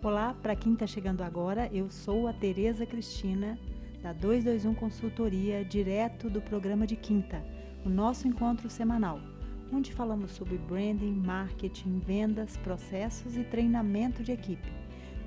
Olá, para quem está chegando agora, eu sou a Tereza Cristina, da 221 Consultoria, direto do programa de quinta, o nosso encontro semanal, onde falamos sobre branding, marketing, vendas, processos e treinamento de equipe.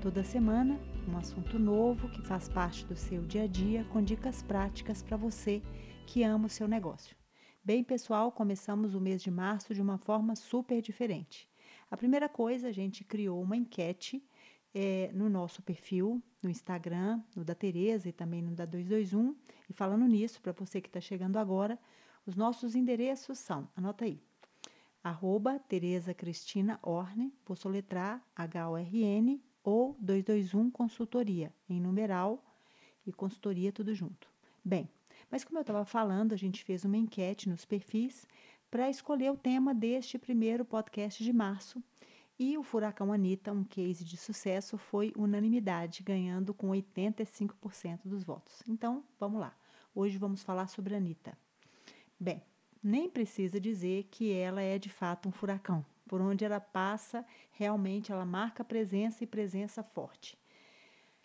Toda semana, um assunto novo que faz parte do seu dia a dia, com dicas práticas para você que ama o seu negócio. Bem, pessoal, começamos o mês de março de uma forma super diferente. A primeira coisa, a gente criou uma enquete é, no nosso perfil, no Instagram, no da Tereza e também no da 221. E falando nisso, para você que está chegando agora, os nossos endereços são, anota aí, arroba Tereza Cristina Orne, vou soletrar H-O-R-N ou 221 Consultoria, em numeral e consultoria tudo junto. Bem, mas como eu estava falando, a gente fez uma enquete nos perfis para escolher o tema deste primeiro podcast de março e o Furacão Anitta, um case de sucesso, foi unanimidade, ganhando com 85% dos votos. Então, vamos lá. Hoje vamos falar sobre a Anitta. Bem, nem precisa dizer que ela é de fato um furacão. Por onde ela passa, realmente ela marca presença e presença forte.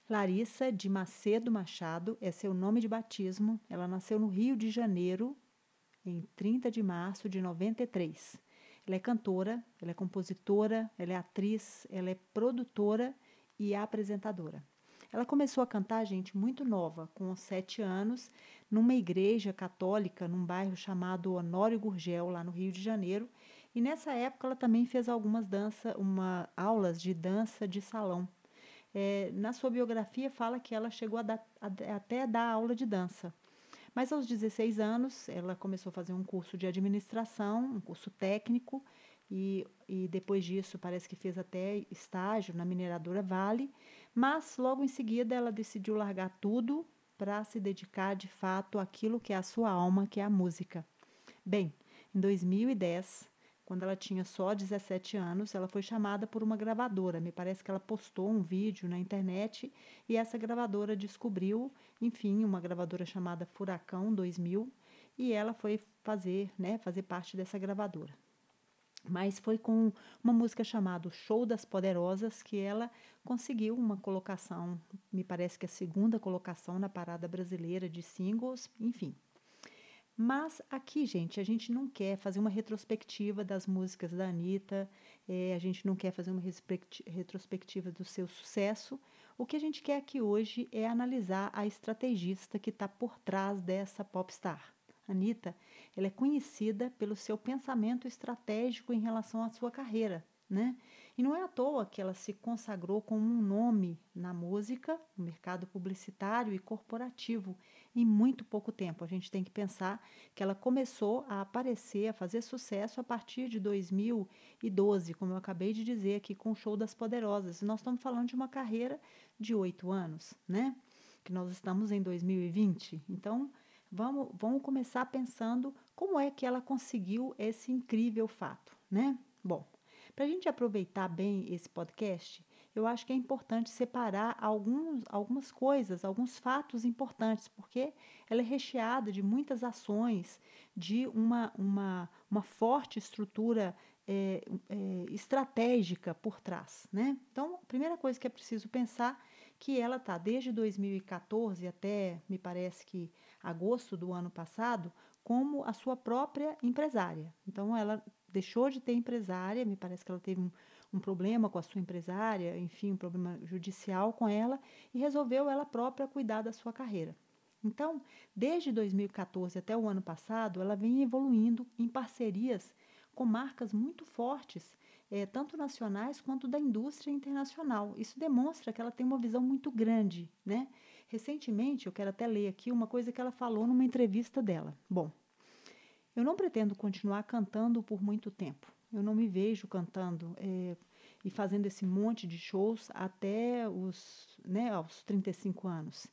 Larissa de Macedo Machado é seu nome de batismo. Ela nasceu no Rio de Janeiro em 30 de março de 93. Ela é cantora, ela é compositora, ela é atriz, ela é produtora e apresentadora. Ela começou a cantar, gente, muito nova, com sete anos, numa igreja católica, num bairro chamado Honório Gurgel, lá no Rio de Janeiro. E nessa época ela também fez algumas dança, uma, aulas de dança de salão. É, na sua biografia fala que ela chegou a, dar, a até dar aula de dança. Mas aos 16 anos, ela começou a fazer um curso de administração, um curso técnico, e, e depois disso parece que fez até estágio na mineradora Vale, mas logo em seguida ela decidiu largar tudo para se dedicar de fato àquilo que é a sua alma, que é a música. Bem, em 2010, quando ela tinha só 17 anos, ela foi chamada por uma gravadora. Me parece que ela postou um vídeo na internet e essa gravadora descobriu, enfim, uma gravadora chamada Furacão 2000, e ela foi fazer, né, fazer parte dessa gravadora. Mas foi com uma música chamada Show das Poderosas que ela conseguiu uma colocação, me parece que a segunda colocação na parada brasileira de singles, enfim. Mas aqui, gente, a gente não quer fazer uma retrospectiva das músicas da Anitta, é, a gente não quer fazer uma retrospectiva do seu sucesso. O que a gente quer aqui hoje é analisar a estrategista que está por trás dessa popstar. Anitta, ela é conhecida pelo seu pensamento estratégico em relação à sua carreira, né? E não é à toa que ela se consagrou como um nome na música, no mercado publicitário e corporativo em muito pouco tempo. A gente tem que pensar que ela começou a aparecer, a fazer sucesso a partir de 2012, como eu acabei de dizer aqui com o Show das Poderosas. E nós estamos falando de uma carreira de oito anos, né? Que nós estamos em 2020. Então, vamos, vamos começar pensando como é que ela conseguiu esse incrível fato, né? Bom, para a gente aproveitar bem esse podcast, eu acho que é importante separar alguns, algumas coisas, alguns fatos importantes, porque ela é recheada de muitas ações, de uma, uma, uma forte estrutura é, é, estratégica por trás. Né? Então, a primeira coisa que é preciso pensar que ela está desde 2014 até, me parece que agosto do ano passado, como a sua própria empresária. Então, ela deixou de ter empresária, me parece que ela teve um, um problema com a sua empresária, enfim, um problema judicial com ela, e resolveu ela própria cuidar da sua carreira. Então, desde 2014 até o ano passado, ela vem evoluindo em parcerias com marcas muito fortes, é, tanto nacionais quanto da indústria internacional. Isso demonstra que ela tem uma visão muito grande. Né? Recentemente, eu quero até ler aqui uma coisa que ela falou numa entrevista dela. Bom, eu não pretendo continuar cantando por muito tempo. Eu não me vejo cantando é, e fazendo esse monte de shows até os, né, aos 35 anos.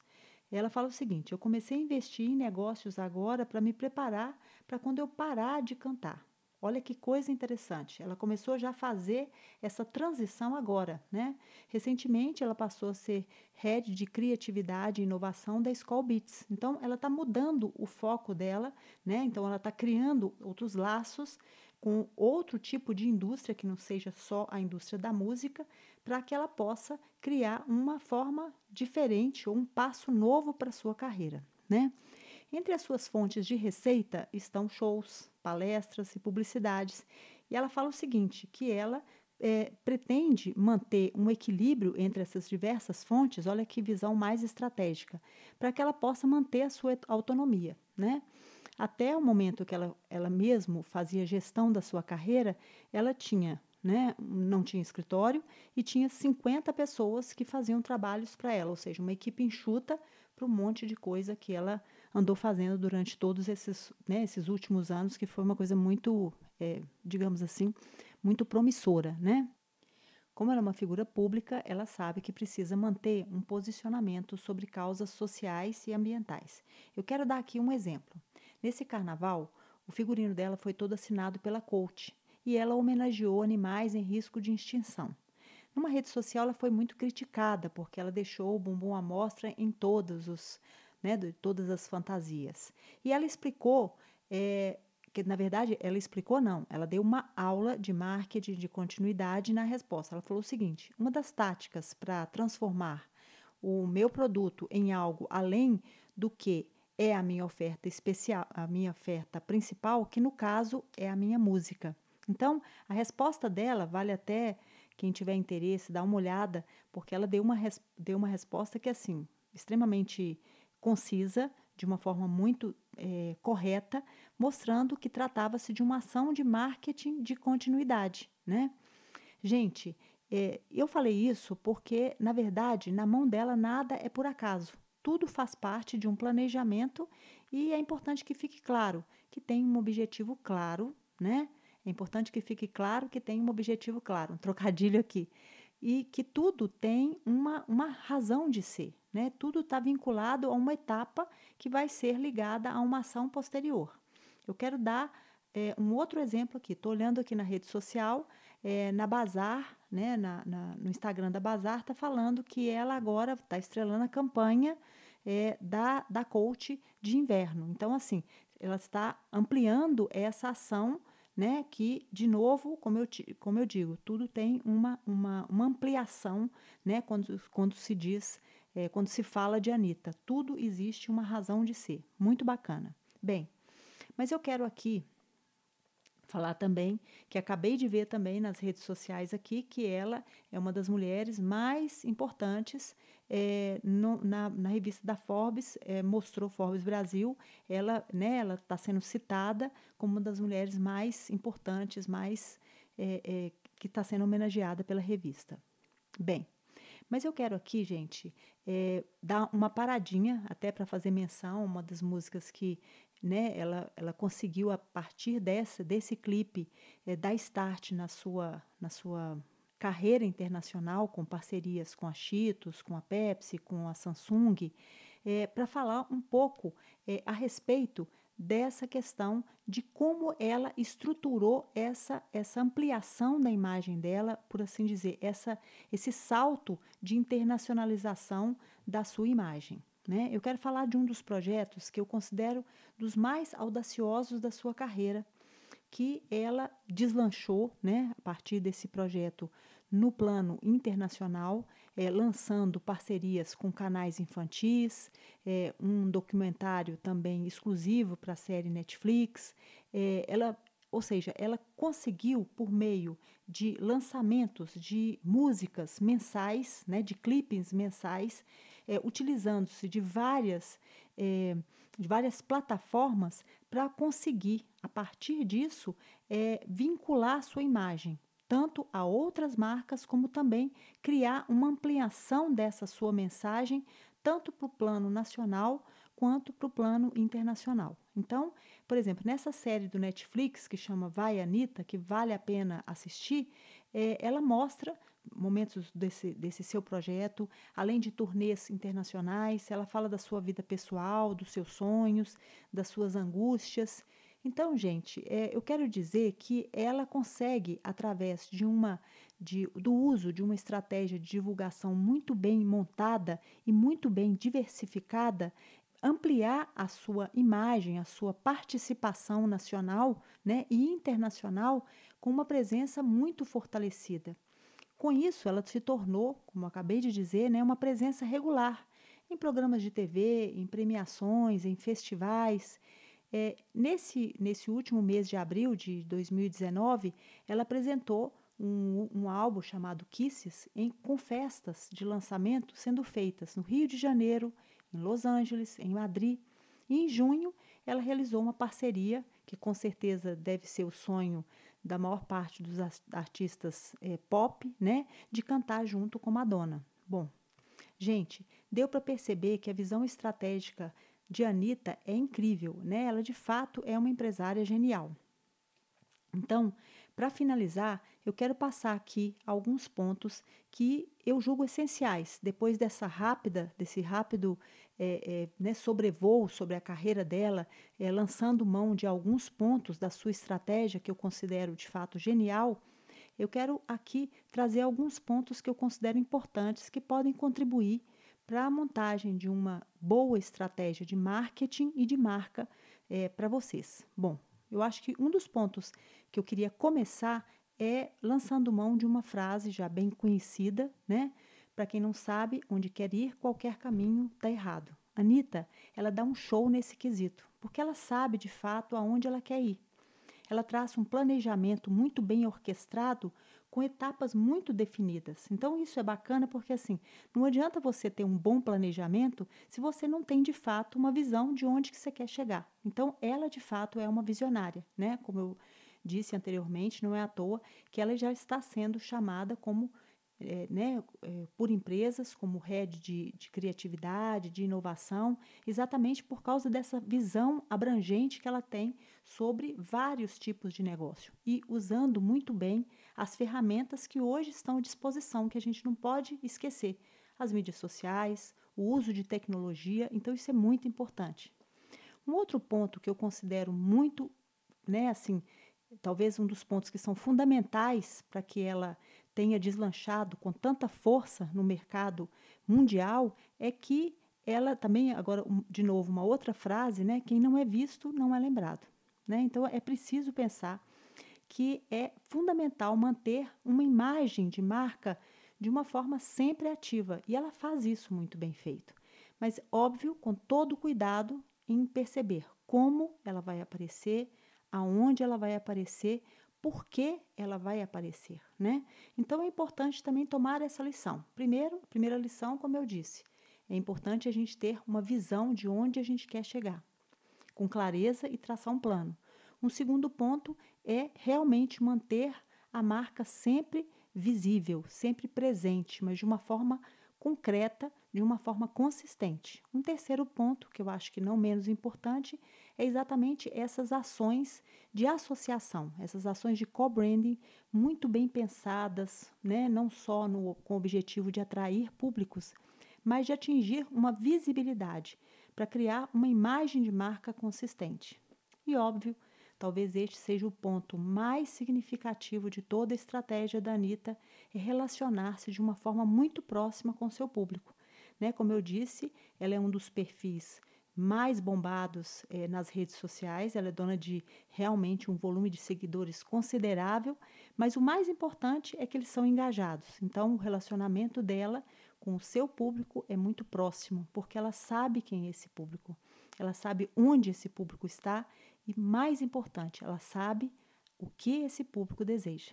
Ela fala o seguinte: eu comecei a investir em negócios agora para me preparar para quando eu parar de cantar. Olha que coisa interessante. Ela começou já a fazer essa transição agora, né? Recentemente ela passou a ser head de criatividade e inovação da School Beats. Então ela está mudando o foco dela, né? Então ela está criando outros laços com outro tipo de indústria que não seja só a indústria da música, para que ela possa criar uma forma diferente ou um passo novo para sua carreira, né? Entre as suas fontes de receita estão shows, palestras e publicidades. E ela fala o seguinte, que ela é, pretende manter um equilíbrio entre essas diversas fontes, olha que visão mais estratégica, para que ela possa manter a sua autonomia, né? Até o momento que ela, ela mesmo fazia gestão da sua carreira, ela tinha, né, não tinha escritório e tinha 50 pessoas que faziam trabalhos para ela, ou seja, uma equipe enxuta para um monte de coisa que ela andou fazendo durante todos esses, né, esses últimos anos, que foi uma coisa muito, é, digamos assim, muito promissora, né? Como ela é uma figura pública, ela sabe que precisa manter um posicionamento sobre causas sociais e ambientais. Eu quero dar aqui um exemplo. Nesse carnaval, o figurino dela foi todo assinado pela Coach e ela homenageou animais em risco de extinção. Numa rede social, ela foi muito criticada porque ela deixou o bumbum à mostra em todos os, né, de todas as fantasias. E ela explicou é, que, na verdade, ela explicou não, ela deu uma aula de marketing de continuidade na resposta. Ela falou o seguinte: uma das táticas para transformar o meu produto em algo além do que é a minha oferta especial, a minha oferta principal, que no caso é a minha música. Então, a resposta dela vale até quem tiver interesse dar uma olhada, porque ela deu uma, deu uma resposta que é assim, extremamente concisa, de uma forma muito é, correta, mostrando que tratava-se de uma ação de marketing de continuidade, né? Gente, é, eu falei isso porque, na verdade, na mão dela nada é por acaso tudo faz parte de um planejamento e é importante que fique claro que tem um objetivo claro, né? É importante que fique claro que tem um objetivo claro, um trocadilho aqui. E que tudo tem uma, uma razão de ser, né? Tudo está vinculado a uma etapa que vai ser ligada a uma ação posterior. Eu quero dar é, um outro exemplo aqui. Estou olhando aqui na rede social, é, na Bazar, né, na, na, no Instagram da Bazar, está falando que ela agora está estrelando a campanha é, da, da coach de inverno. Então, assim, ela está ampliando essa ação, né? Que, de novo, como eu, como eu digo, tudo tem uma, uma, uma ampliação, né? Quando, quando se diz, é, quando se fala de Anitta, tudo existe uma razão de ser. Muito bacana. Bem, mas eu quero aqui falar também que acabei de ver também nas redes sociais aqui que ela é uma das mulheres mais importantes é, no, na, na, revista da Forbes é, mostrou Forbes Brasil ela né ela está sendo citada como uma das mulheres mais importantes mais é, que está sendo homenageada pela revista bem mas eu quero aqui, gente, é, dar uma paradinha até para fazer menção, uma das músicas que né, ela, ela conseguiu, a partir dessa, desse clipe, é, dar start na sua, na sua carreira internacional, com parcerias com a Cheetos, com a Pepsi, com a Samsung, é, para falar um pouco é, a respeito dessa questão de como ela estruturou essa, essa ampliação da imagem dela, por assim dizer, essa, esse salto de internacionalização da sua imagem. Né? Eu quero falar de um dos projetos que eu considero dos mais audaciosos da sua carreira, que ela deslanchou né, a partir desse projeto no plano internacional, é, lançando parcerias com canais infantis, é, um documentário também exclusivo para a série Netflix. É, ela, ou seja, ela conseguiu, por meio de lançamentos de músicas mensais, né, de clipes mensais, utilizando-se de várias, de várias plataformas para conseguir, a partir disso, vincular a sua imagem tanto a outras marcas, como também criar uma ampliação dessa sua mensagem, tanto para o plano nacional quanto para o plano internacional. Então, por exemplo, nessa série do Netflix que chama Vai Anitta, que vale a pena assistir, é, ela mostra momentos desse, desse seu projeto, além de turnês internacionais, ela fala da sua vida pessoal, dos seus sonhos, das suas angústias. Então, gente, é, eu quero dizer que ela consegue, através de uma de, do uso de uma estratégia de divulgação muito bem montada e muito bem diversificada, ampliar a sua imagem, a sua participação nacional né, e internacional com uma presença muito fortalecida. com isso, ela se tornou, como acabei de dizer, né, uma presença regular em programas de TV, em premiações, em festivais. É, nesse, nesse último mês de abril de 2019, ela apresentou um, um álbum chamado Kisses, em, com festas de lançamento sendo feitas no Rio de Janeiro, em Los Angeles, em Madrid. E em junho, ela realizou uma parceria, que com certeza deve ser o sonho da maior parte dos artistas é, pop, né, de cantar junto com Madonna. Bom, gente, deu para perceber que a visão estratégica de Anitta é incrível, né? Ela de fato é uma empresária genial. Então, para finalizar, eu quero passar aqui alguns pontos que eu julgo essenciais depois dessa rápida, desse rápido é, é, né, sobrevoo sobre a carreira dela, é, lançando mão de alguns pontos da sua estratégia que eu considero de fato genial. Eu quero aqui trazer alguns pontos que eu considero importantes que podem contribuir para a montagem de uma boa estratégia de marketing e de marca é, para vocês. Bom, eu acho que um dos pontos que eu queria começar é lançando mão de uma frase já bem conhecida, né? Para quem não sabe, onde quer ir, qualquer caminho está errado. Anitta, ela dá um show nesse quesito, porque ela sabe de fato aonde ela quer ir. Ela traz um planejamento muito bem orquestrado com etapas muito definidas. Então isso é bacana porque assim, não adianta você ter um bom planejamento se você não tem de fato uma visão de onde que você quer chegar. Então ela de fato é uma visionária, né? Como eu disse anteriormente, não é à toa que ela já está sendo chamada como é, né, é, por empresas como head de, de, criatividade, de inovação, exatamente por causa dessa visão abrangente que ela tem sobre vários tipos de negócio e usando muito bem as ferramentas que hoje estão à disposição, que a gente não pode esquecer, as mídias sociais, o uso de tecnologia, então isso é muito importante. Um outro ponto que eu considero muito, né, assim, talvez um dos pontos que são fundamentais para que ela tenha deslanchado com tanta força no mercado mundial é que ela também, agora, de novo, uma outra frase, né? Quem não é visto não é lembrado. Né? Então, é preciso pensar que é fundamental manter uma imagem de marca de uma forma sempre ativa. E ela faz isso muito bem feito. Mas, óbvio, com todo cuidado em perceber como ela vai aparecer, aonde ela vai aparecer, por que ela vai aparecer, né? Então é importante também tomar essa lição. Primeiro, primeira lição, como eu disse, é importante a gente ter uma visão de onde a gente quer chegar, com clareza e traçar um plano. Um segundo ponto é realmente manter a marca sempre visível, sempre presente, mas de uma forma concreta, de uma forma consistente. Um terceiro ponto, que eu acho que não menos importante, é exatamente essas ações de associação, essas ações de co-branding muito bem pensadas, né? não só no, com o objetivo de atrair públicos, mas de atingir uma visibilidade para criar uma imagem de marca consistente. E óbvio, talvez este seja o ponto mais significativo de toda a estratégia da Anitta, é relacionar-se de uma forma muito próxima com seu público. Né? Como eu disse, ela é um dos perfis mais bombados é, nas redes sociais. Ela é dona de realmente um volume de seguidores considerável, mas o mais importante é que eles são engajados. Então, o relacionamento dela com o seu público é muito próximo, porque ela sabe quem é esse público, ela sabe onde esse público está e, mais importante, ela sabe o que esse público deseja.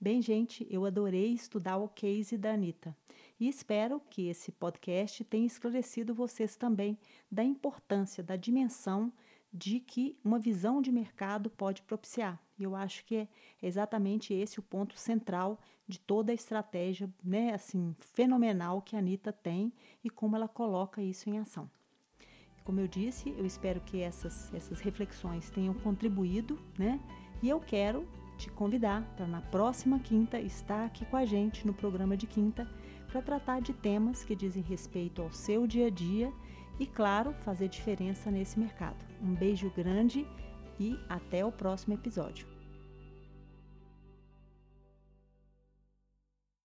Bem, gente, eu adorei estudar o case da Anitta e espero que esse podcast tenha esclarecido vocês também da importância, da dimensão de que uma visão de mercado pode propiciar. E eu acho que é exatamente esse o ponto central de toda a estratégia, né, assim, fenomenal que a Anitta tem e como ela coloca isso em ação. Como eu disse, eu espero que essas, essas reflexões tenham contribuído, né? E eu quero te convidar para na próxima quinta estar aqui com a gente no programa de quinta para tratar de temas que dizem respeito ao seu dia a dia e, claro, fazer diferença nesse mercado. Um beijo grande e até o próximo episódio.